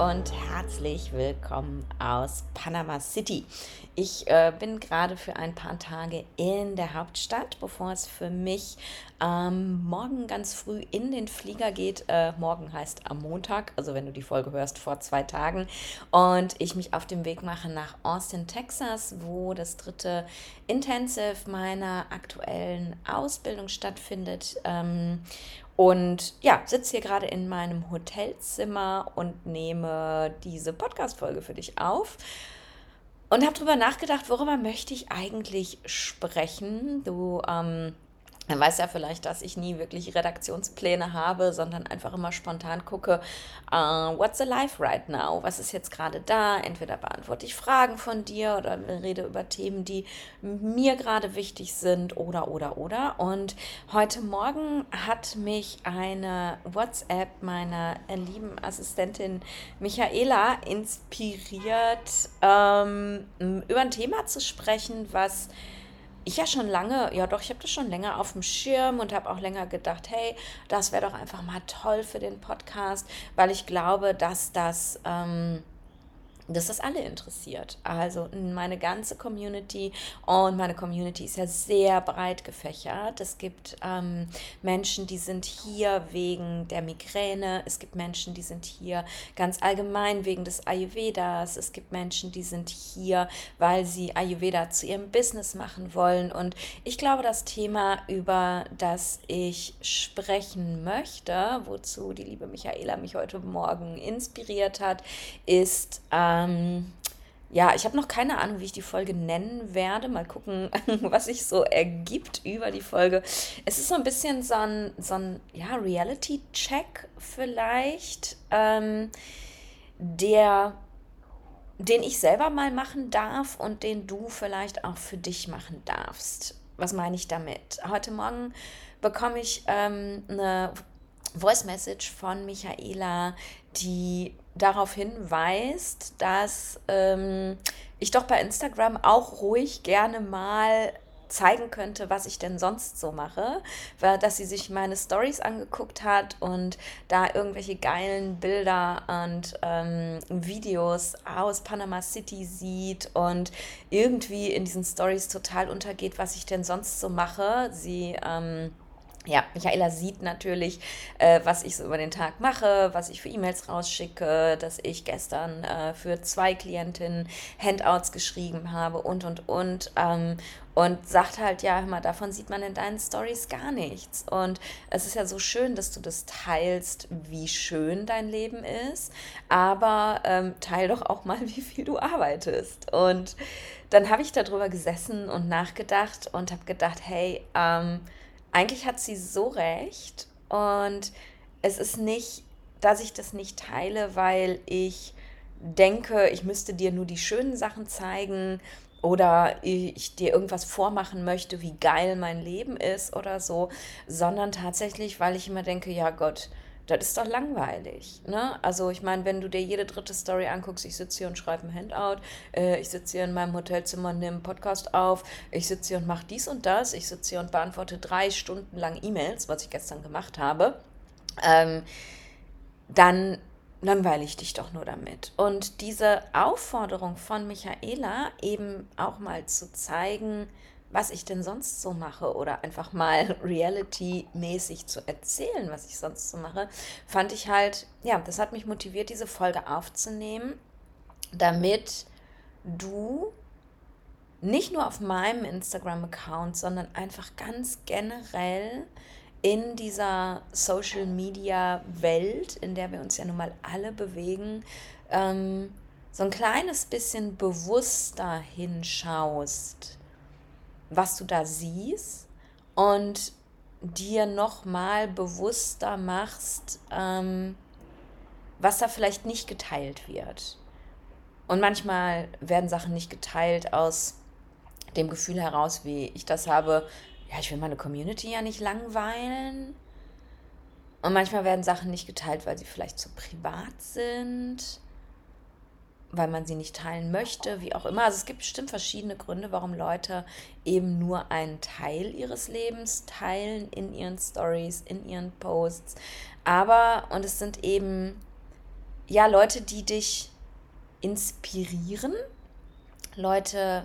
und herzlich willkommen aus Panama City. Ich äh, bin gerade für ein paar Tage in der Hauptstadt, bevor es für mich ähm, morgen ganz früh in den Flieger geht. Äh, morgen heißt am Montag, also wenn du die Folge hörst, vor zwei Tagen. Und ich mich auf den Weg mache nach Austin, Texas, wo das dritte Intensive meiner aktuellen Ausbildung stattfindet. Ähm, und ja, sitze hier gerade in meinem Hotelzimmer und nehme diese Podcast-Folge für dich auf. Und habe darüber nachgedacht, worüber möchte ich eigentlich sprechen. Du ähm, man weiß ja vielleicht, dass ich nie wirklich Redaktionspläne habe, sondern einfach immer spontan gucke, uh, what's alive right now? Was ist jetzt gerade da? Entweder beantworte ich Fragen von dir oder rede über Themen, die mir gerade wichtig sind oder, oder, oder. Und heute Morgen hat mich eine WhatsApp meiner lieben Assistentin Michaela inspiriert, ähm, über ein Thema zu sprechen, was ich ja schon lange, ja doch, ich habe das schon länger auf dem Schirm und habe auch länger gedacht, hey, das wäre doch einfach mal toll für den Podcast, weil ich glaube, dass das ähm, dass das alle interessiert. Also meine ganze Community und meine Community ist ja sehr breit gefächert. Es gibt ähm, Menschen, die sind hier wegen der Migräne. Es gibt Menschen, die sind hier ganz allgemein wegen des Ayurvedas. Es gibt Menschen, die sind hier, weil sie Ayurveda zu ihrem Business machen wollen. Und ich glaube, das Thema, über das ich sprechen möchte, wozu die liebe Michaela mich heute Morgen inspiriert hat, ist ähm, ähm, ja, ich habe noch keine Ahnung, wie ich die Folge nennen werde. Mal gucken, was sich so ergibt über die Folge. Es ist so ein bisschen so ein, so ein ja, Reality-Check vielleicht, ähm, der, den ich selber mal machen darf und den du vielleicht auch für dich machen darfst. Was meine ich damit? Heute Morgen bekomme ich ähm, eine Voice Message von Michaela, die darauf hinweist, dass ähm, ich doch bei Instagram auch ruhig gerne mal zeigen könnte, was ich denn sonst so mache, weil dass sie sich meine Stories angeguckt hat und da irgendwelche geilen Bilder und ähm, Videos aus Panama City sieht und irgendwie in diesen Stories total untergeht, was ich denn sonst so mache. Sie ähm, ja, Michaela sieht natürlich, äh, was ich so über den Tag mache, was ich für E-Mails rausschicke, dass ich gestern äh, für zwei Klientinnen Handouts geschrieben habe und, und, und. Ähm, und sagt halt, ja, hör mal, davon sieht man in deinen Stories gar nichts. Und es ist ja so schön, dass du das teilst, wie schön dein Leben ist, aber ähm, teil doch auch mal, wie viel du arbeitest. Und dann habe ich darüber gesessen und nachgedacht und habe gedacht, hey, ähm, eigentlich hat sie so recht und es ist nicht, dass ich das nicht teile, weil ich denke, ich müsste dir nur die schönen Sachen zeigen oder ich dir irgendwas vormachen möchte, wie geil mein Leben ist oder so, sondern tatsächlich, weil ich immer denke, ja Gott, das ist doch langweilig. Ne? Also ich meine, wenn du dir jede dritte Story anguckst, ich sitze hier und schreibe ein Handout, äh, ich sitze hier in meinem Hotelzimmer und nehme einen Podcast auf, ich sitze hier und mache dies und das, ich sitze hier und beantworte drei Stunden lang E-Mails, was ich gestern gemacht habe, ähm, dann langweile ich dich doch nur damit. Und diese Aufforderung von Michaela, eben auch mal zu zeigen, was ich denn sonst so mache oder einfach mal reality-mäßig zu erzählen, was ich sonst so mache, fand ich halt, ja, das hat mich motiviert, diese Folge aufzunehmen, damit du nicht nur auf meinem Instagram-Account, sondern einfach ganz generell in dieser Social-Media-Welt, in der wir uns ja nun mal alle bewegen, ähm, so ein kleines bisschen bewusster hinschaust was du da siehst und dir nochmal bewusster machst, ähm, was da vielleicht nicht geteilt wird. Und manchmal werden Sachen nicht geteilt aus dem Gefühl heraus, wie ich das habe, ja, ich will meine Community ja nicht langweilen. Und manchmal werden Sachen nicht geteilt, weil sie vielleicht zu privat sind weil man sie nicht teilen möchte, wie auch immer. Also es gibt bestimmt verschiedene Gründe, warum Leute eben nur einen Teil ihres Lebens teilen in ihren Stories, in ihren Posts. Aber, und es sind eben ja, Leute, die dich inspirieren, Leute,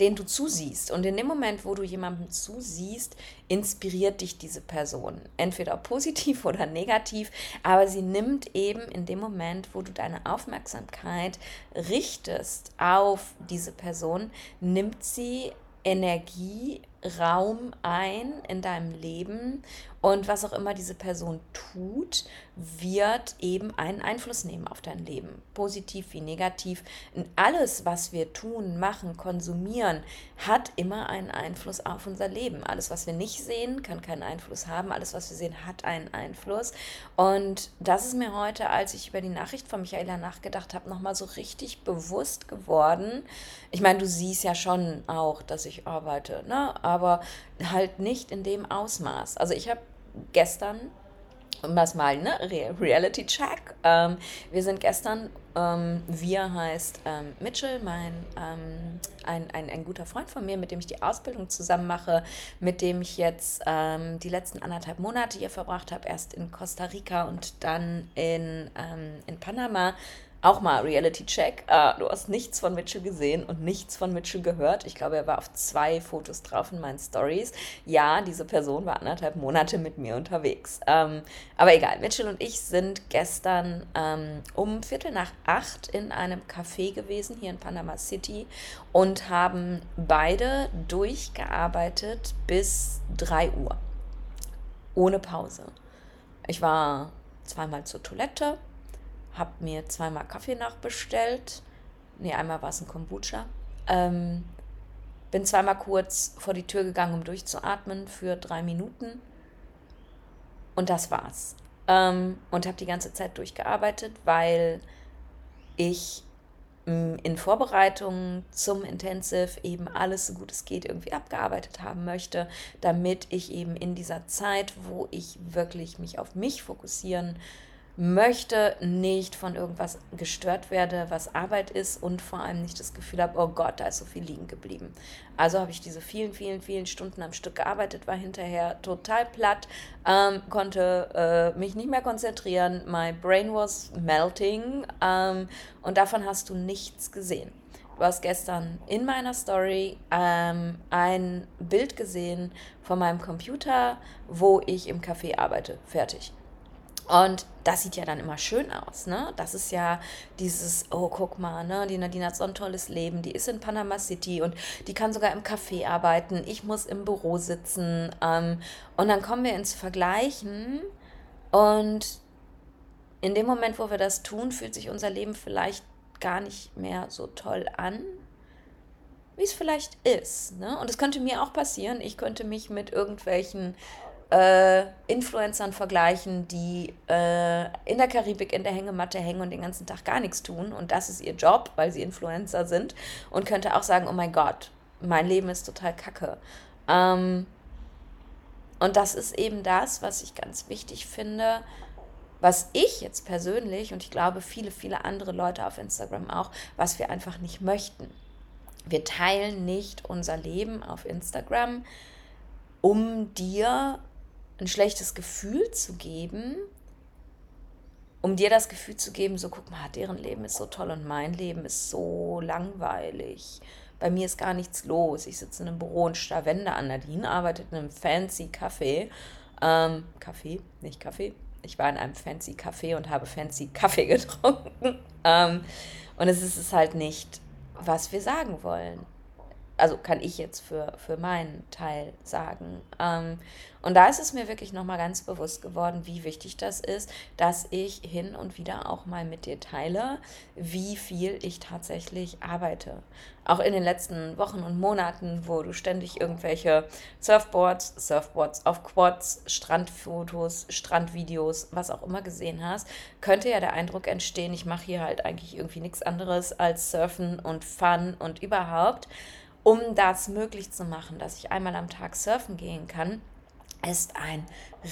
denen du zusiehst. Und in dem Moment, wo du jemandem zusiehst, inspiriert dich diese Person. Entweder positiv oder negativ, aber sie nimmt eben in dem Moment, wo du deine Aufmerksamkeit richtest auf diese Person, nimmt sie Energie, Raum ein in deinem Leben und was auch immer diese Person tut, wird eben einen Einfluss nehmen auf dein Leben. Positiv wie negativ. Alles, was wir tun, machen, konsumieren, hat immer einen Einfluss auf unser Leben. Alles, was wir nicht sehen, kann keinen Einfluss haben. Alles, was wir sehen, hat einen Einfluss. Und das ist mir heute, als ich über die Nachricht von Michaela nachgedacht habe, nochmal so richtig bewusst geworden. Ich meine, du siehst ja schon auch, dass ich arbeite, ne? aber halt nicht in dem Ausmaß. Also ich habe gestern, was mal, ne, Reality Check. Ähm, wir sind gestern, ähm, wir heißt ähm, Mitchell, mein, ähm, ein, ein, ein guter Freund von mir, mit dem ich die Ausbildung zusammen mache, mit dem ich jetzt ähm, die letzten anderthalb Monate hier verbracht habe, erst in Costa Rica und dann in, ähm, in Panama auch mal Reality-Check. Uh, du hast nichts von Mitchell gesehen und nichts von Mitchell gehört. Ich glaube, er war auf zwei Fotos drauf in meinen Stories. Ja, diese Person war anderthalb Monate mit mir unterwegs. Ähm, aber egal, Mitchell und ich sind gestern ähm, um Viertel nach acht in einem Café gewesen, hier in Panama City, und haben beide durchgearbeitet bis drei Uhr. Ohne Pause. Ich war zweimal zur Toilette, habe mir zweimal Kaffee nachbestellt. Nee, einmal war es ein Kombucha. Ähm, bin zweimal kurz vor die Tür gegangen, um durchzuatmen für drei Minuten. Und das war's. Ähm, und habe die ganze Zeit durchgearbeitet, weil ich mm, in Vorbereitung zum Intensive eben alles so gut es geht irgendwie abgearbeitet haben möchte, damit ich eben in dieser Zeit, wo ich wirklich mich auf mich fokussieren möchte nicht von irgendwas gestört werde, was Arbeit ist und vor allem nicht das Gefühl habe, oh Gott, da ist so viel liegen geblieben. Also habe ich diese vielen, vielen, vielen Stunden am Stück gearbeitet, war hinterher total platt, ähm, konnte äh, mich nicht mehr konzentrieren, my brain was melting ähm, und davon hast du nichts gesehen. Du hast gestern in meiner Story ähm, ein Bild gesehen von meinem Computer, wo ich im Café arbeite. Fertig. Und das sieht ja dann immer schön aus, ne? Das ist ja dieses, oh, guck mal, ne? Die Nadine hat so ein tolles Leben, die ist in Panama City und die kann sogar im Café arbeiten, ich muss im Büro sitzen. Ähm, und dann kommen wir ins Vergleichen und in dem Moment, wo wir das tun, fühlt sich unser Leben vielleicht gar nicht mehr so toll an, wie es vielleicht ist. Ne? Und es könnte mir auch passieren, ich könnte mich mit irgendwelchen äh, Influencern vergleichen, die äh, in der Karibik in der Hängematte hängen und den ganzen Tag gar nichts tun. Und das ist ihr Job, weil sie Influencer sind. Und könnte auch sagen, oh mein Gott, mein Leben ist total kacke. Ähm, und das ist eben das, was ich ganz wichtig finde, was ich jetzt persönlich und ich glaube viele, viele andere Leute auf Instagram auch, was wir einfach nicht möchten. Wir teilen nicht unser Leben auf Instagram, um dir ein schlechtes Gefühl zu geben, um dir das Gefühl zu geben, so guck mal, deren Leben ist so toll und mein Leben ist so langweilig. Bei mir ist gar nichts los. Ich sitze in einem Büro und starr Wände an. Nadine arbeitet in einem fancy Café. Ähm, Kaffee, nicht Kaffee. Ich war in einem fancy Café und habe fancy Kaffee getrunken. ähm, und es ist es halt nicht, was wir sagen wollen also kann ich jetzt für, für meinen Teil sagen. Ähm, und da ist es mir wirklich nochmal ganz bewusst geworden, wie wichtig das ist, dass ich hin und wieder auch mal mit dir teile, wie viel ich tatsächlich arbeite. Auch in den letzten Wochen und Monaten, wo du ständig irgendwelche Surfboards, Surfboards auf Quads, Strandfotos, Strandvideos, was auch immer gesehen hast, könnte ja der Eindruck entstehen, ich mache hier halt eigentlich irgendwie nichts anderes als Surfen und Fun und überhaupt um das möglich zu machen, dass ich einmal am Tag surfen gehen kann, ist ein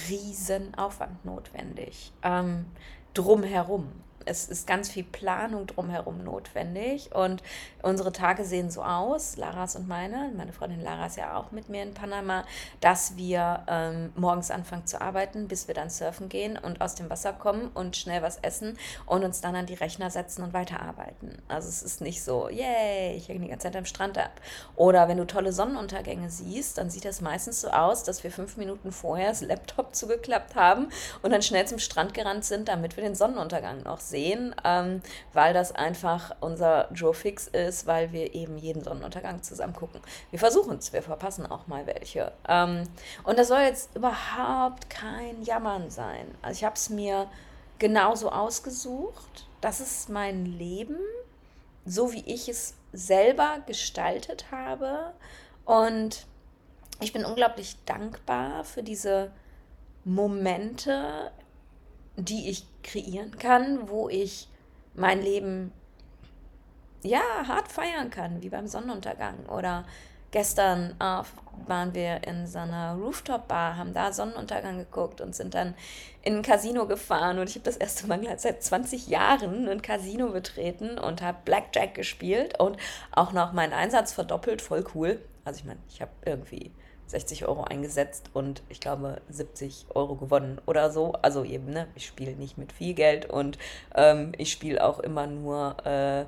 Riesenaufwand notwendig. Ähm, drumherum. Es ist ganz viel Planung drumherum notwendig und unsere Tage sehen so aus, Laras und meine, meine Freundin Lara ist ja auch mit mir in Panama, dass wir ähm, morgens anfangen zu arbeiten, bis wir dann surfen gehen und aus dem Wasser kommen und schnell was essen und uns dann an die Rechner setzen und weiterarbeiten. Also es ist nicht so, yay, ich hänge die ganze Zeit am Strand ab. Oder wenn du tolle Sonnenuntergänge siehst, dann sieht das meistens so aus, dass wir fünf Minuten vorher das Laptop zugeklappt haben und dann schnell zum Strand gerannt sind, damit wir den Sonnenuntergang noch sehen, ähm, weil das einfach unser Joe Fix ist, weil wir eben jeden Sonnenuntergang zusammen gucken. Wir versuchen es, wir verpassen auch mal welche. Ähm, und das soll jetzt überhaupt kein Jammern sein. Also ich habe es mir genauso ausgesucht. Das ist mein Leben, so wie ich es selber gestaltet habe. Und ich bin unglaublich dankbar für diese Momente, die ich kreieren kann, wo ich mein Leben ja hart feiern kann, wie beim Sonnenuntergang. Oder gestern äh, waren wir in so einer Rooftop-Bar, haben da Sonnenuntergang geguckt und sind dann in ein Casino gefahren. Und ich habe das erste Mal seit 20 Jahren ein Casino betreten und habe Blackjack gespielt und auch noch meinen Einsatz verdoppelt. Voll cool. Also ich meine, ich habe irgendwie 60 Euro eingesetzt und ich glaube 70 Euro gewonnen oder so. Also eben, ne, ich spiele nicht mit viel Geld und ähm, ich spiele auch immer nur, äh,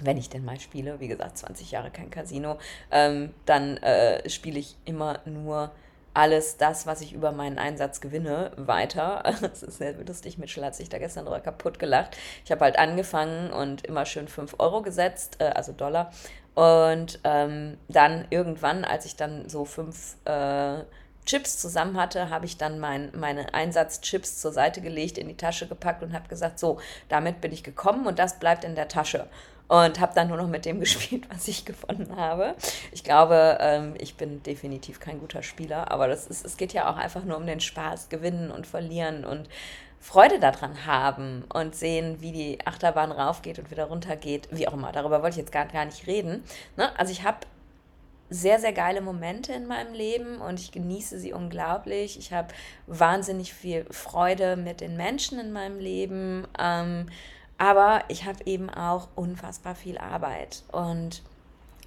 wenn ich denn mal spiele, wie gesagt, 20 Jahre kein Casino, ähm, dann äh, spiele ich immer nur alles das, was ich über meinen Einsatz gewinne, weiter. Das ist sehr lustig. Mitchell hat sich da gestern drüber kaputt gelacht. Ich habe halt angefangen und immer schön 5 Euro gesetzt, äh, also Dollar. Und ähm, dann irgendwann, als ich dann so fünf äh, Chips zusammen hatte, habe ich dann mein, meine Einsatzchips zur Seite gelegt, in die Tasche gepackt und habe gesagt, so, damit bin ich gekommen und das bleibt in der Tasche und habe dann nur noch mit dem gespielt, was ich gewonnen habe. Ich glaube, ähm, ich bin definitiv kein guter Spieler, aber das ist, es geht ja auch einfach nur um den Spaß, gewinnen und verlieren und Freude daran haben und sehen, wie die Achterbahn raufgeht und wieder runtergeht, wie auch immer. Darüber wollte ich jetzt gar, gar nicht reden. Ne? Also ich habe sehr, sehr geile Momente in meinem Leben und ich genieße sie unglaublich. Ich habe wahnsinnig viel Freude mit den Menschen in meinem Leben. Ähm, aber ich habe eben auch unfassbar viel Arbeit und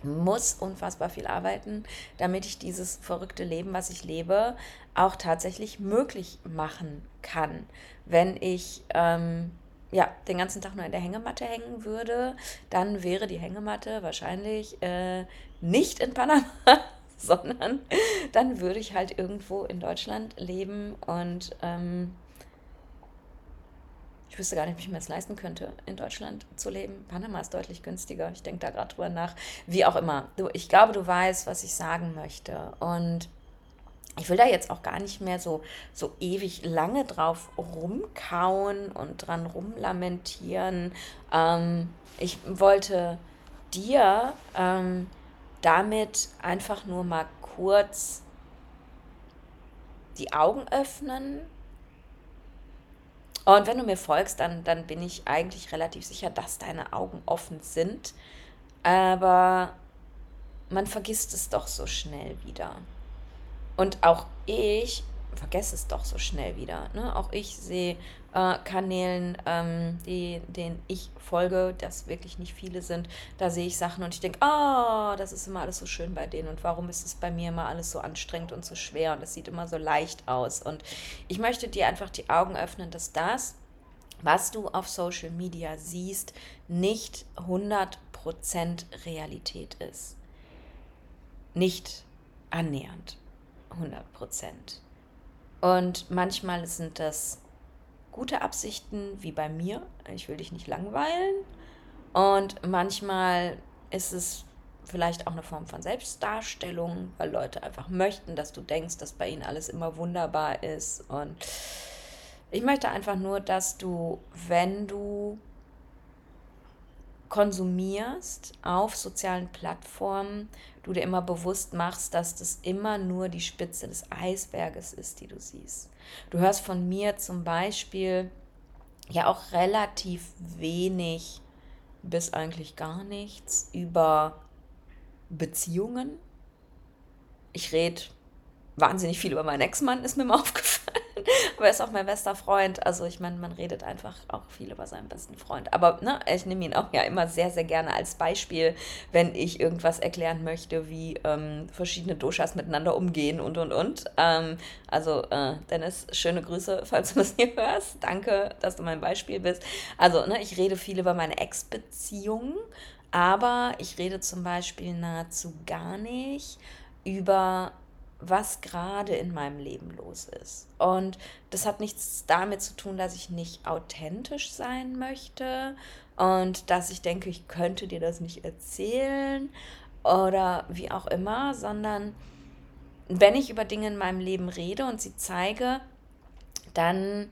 muss unfassbar viel arbeiten, damit ich dieses verrückte Leben, was ich lebe, auch tatsächlich möglich machen kann. Wenn ich ähm, ja, den ganzen Tag nur in der Hängematte hängen würde, dann wäre die Hängematte wahrscheinlich äh, nicht in Panama, sondern dann würde ich halt irgendwo in Deutschland leben und ähm, ich wüsste gar nicht, ob ich mir das leisten könnte, in Deutschland zu leben. Panama ist deutlich günstiger. Ich denke da gerade drüber nach. Wie auch immer. Du, ich glaube, du weißt, was ich sagen möchte. Und ich will da jetzt auch gar nicht mehr so, so ewig lange drauf rumkauen und dran rumlamentieren. Ähm, ich wollte dir ähm, damit einfach nur mal kurz die Augen öffnen und wenn du mir folgst, dann, dann bin ich eigentlich relativ sicher, dass deine Augen offen sind. Aber man vergisst es doch so schnell wieder. Und auch ich vergesse es doch so schnell wieder. Ne? Auch ich sehe äh, Kanälen, ähm, die, denen ich folge, das wirklich nicht viele sind, da sehe ich Sachen und ich denke, ah, oh, das ist immer alles so schön bei denen und warum ist es bei mir immer alles so anstrengend und so schwer und das sieht immer so leicht aus. Und ich möchte dir einfach die Augen öffnen, dass das, was du auf Social Media siehst, nicht 100% Realität ist. Nicht annähernd 100%. Und manchmal sind das gute Absichten, wie bei mir. Ich will dich nicht langweilen. Und manchmal ist es vielleicht auch eine Form von Selbstdarstellung, weil Leute einfach möchten, dass du denkst, dass bei ihnen alles immer wunderbar ist. Und ich möchte einfach nur, dass du, wenn du konsumierst auf sozialen Plattformen, du dir immer bewusst machst, dass das immer nur die Spitze des Eisberges ist, die du siehst. Du hörst von mir zum Beispiel ja auch relativ wenig bis eigentlich gar nichts über Beziehungen. Ich rede wahnsinnig viel über meinen Ex-Mann, ist mir mal aufgefallen. Aber er ist auch mein bester Freund. Also ich meine, man redet einfach auch viel über seinen besten Freund. Aber ne, ich nehme ihn auch ja immer sehr, sehr gerne als Beispiel, wenn ich irgendwas erklären möchte, wie ähm, verschiedene Doshas miteinander umgehen und, und, und. Ähm, also äh, Dennis, schöne Grüße, falls du das hier hörst. Danke, dass du mein Beispiel bist. Also ne, ich rede viel über meine Ex-Beziehungen. Aber ich rede zum Beispiel nahezu gar nicht über was gerade in meinem Leben los ist. Und das hat nichts damit zu tun, dass ich nicht authentisch sein möchte und dass ich denke, ich könnte dir das nicht erzählen oder wie auch immer, sondern wenn ich über Dinge in meinem Leben rede und sie zeige, dann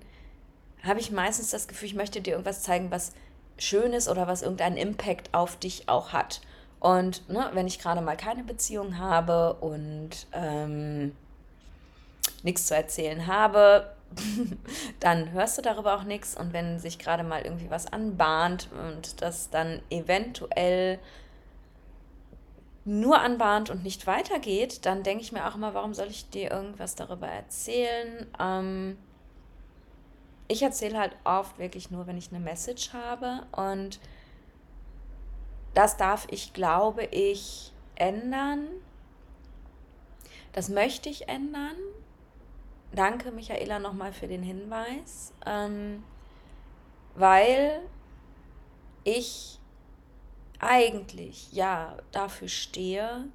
habe ich meistens das Gefühl, ich möchte dir irgendwas zeigen, was schön ist oder was irgendeinen Impact auf dich auch hat. Und ne, wenn ich gerade mal keine Beziehung habe und ähm, nichts zu erzählen habe, dann hörst du darüber auch nichts. Und wenn sich gerade mal irgendwie was anbahnt und das dann eventuell nur anbahnt und nicht weitergeht, dann denke ich mir auch immer, warum soll ich dir irgendwas darüber erzählen? Ähm, ich erzähle halt oft wirklich nur, wenn ich eine Message habe und das darf ich, glaube ich, ändern. Das möchte ich ändern. Danke, Michaela, nochmal für den Hinweis, ähm, weil ich eigentlich ja dafür stehe,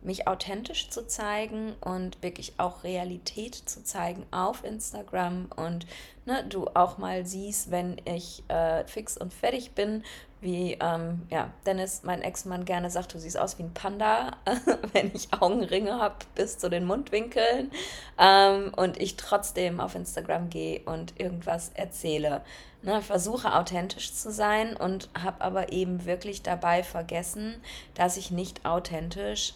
mich authentisch zu zeigen und wirklich auch Realität zu zeigen auf Instagram und ne, du auch mal siehst, wenn ich äh, fix und fertig bin, wie ähm, ja, Dennis, mein Ex-Mann, gerne sagt, du siehst aus wie ein Panda, wenn ich Augenringe habe bis zu den Mundwinkeln ähm, und ich trotzdem auf Instagram gehe und irgendwas erzähle. Ne, versuche authentisch zu sein und habe aber eben wirklich dabei vergessen, dass ich nicht authentisch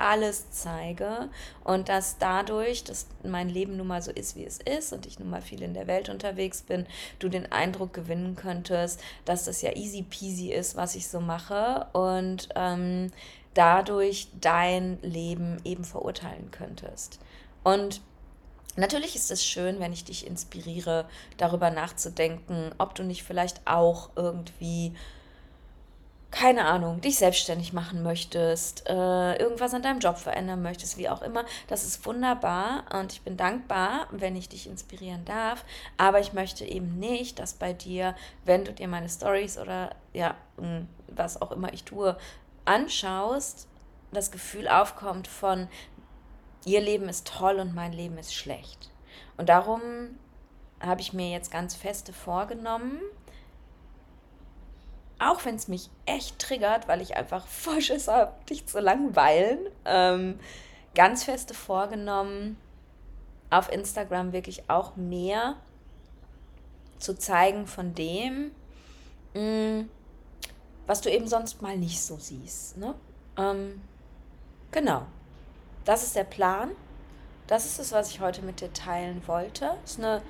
alles zeige und dass dadurch, dass mein Leben nun mal so ist, wie es ist und ich nun mal viel in der Welt unterwegs bin, du den Eindruck gewinnen könntest, dass das ja easy peasy ist, was ich so mache und ähm, dadurch dein Leben eben verurteilen könntest. Und Natürlich ist es schön, wenn ich dich inspiriere, darüber nachzudenken, ob du nicht vielleicht auch irgendwie keine Ahnung, dich selbstständig machen möchtest, äh, irgendwas an deinem Job verändern möchtest, wie auch immer, das ist wunderbar und ich bin dankbar, wenn ich dich inspirieren darf. Aber ich möchte eben nicht, dass bei dir, wenn du dir meine Stories oder ja, was auch immer ich tue, anschaust, das Gefühl aufkommt von, ihr Leben ist toll und mein Leben ist schlecht. Und darum habe ich mir jetzt ganz feste vorgenommen, auch wenn es mich echt triggert, weil ich einfach voll Schiss habe, dich zu langweilen, ähm, ganz feste vorgenommen, auf Instagram wirklich auch mehr zu zeigen von dem, mh, mm, was du eben sonst mal nicht so siehst. Ne? Ähm, genau, das ist der Plan. Das ist es, was ich heute mit dir teilen wollte. Ist eine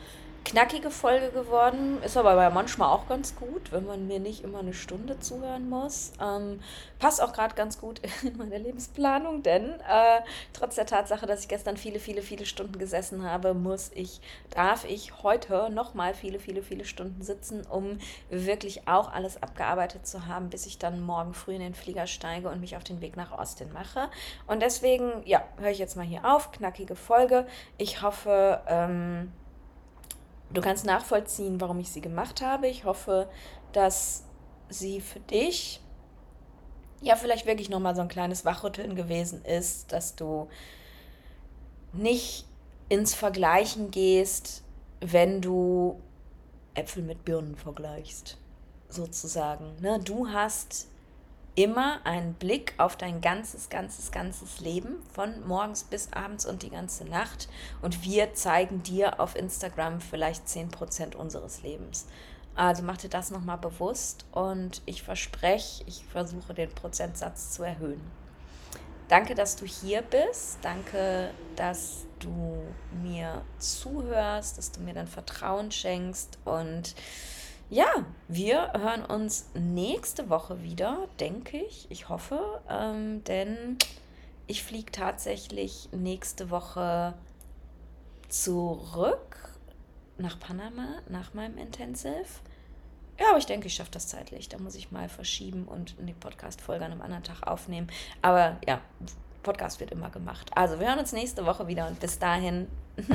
knackige Folge geworden. Ist aber manchmal auch ganz gut, wenn man mir nicht immer eine Stunde zuhören muss. Ähm, passt auch gerade ganz gut in meine Lebensplanung, denn äh, trotz der Tatsache, dass ich gestern viele, viele, viele Stunden gesessen habe, muss ich, darf ich heute nochmal viele, viele, viele Stunden sitzen, um wirklich auch alles abgearbeitet zu haben, bis ich dann morgen früh in den Flieger steige und mich auf den Weg nach Austin mache. Und deswegen, ja, höre ich jetzt mal hier auf. Knackige Folge. Ich hoffe, ähm, Du kannst nachvollziehen, warum ich sie gemacht habe. Ich hoffe, dass sie für dich ja vielleicht wirklich nochmal so ein kleines Wachrütteln gewesen ist, dass du nicht ins Vergleichen gehst, wenn du Äpfel mit Birnen vergleichst, sozusagen. Ne? Du hast immer einen Blick auf dein ganzes, ganzes, ganzes Leben von morgens bis abends und die ganze Nacht. Und wir zeigen dir auf Instagram vielleicht 10% unseres Lebens. Also mach dir das nochmal bewusst und ich verspreche, ich versuche den Prozentsatz zu erhöhen. Danke, dass du hier bist. Danke, dass du mir zuhörst, dass du mir dein Vertrauen schenkst und ja, wir hören uns nächste Woche wieder, denke ich. Ich hoffe, ähm, denn ich fliege tatsächlich nächste Woche zurück nach Panama, nach meinem Intensive. Ja, aber ich denke, ich schaffe das zeitlich. Da muss ich mal verschieben und die Podcast-Folge an einem anderen Tag aufnehmen. Aber ja, Podcast wird immer gemacht. Also, wir hören uns nächste Woche wieder und bis dahin,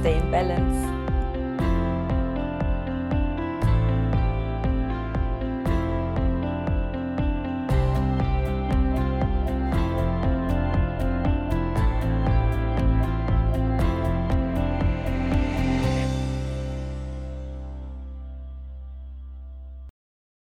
stay in balance.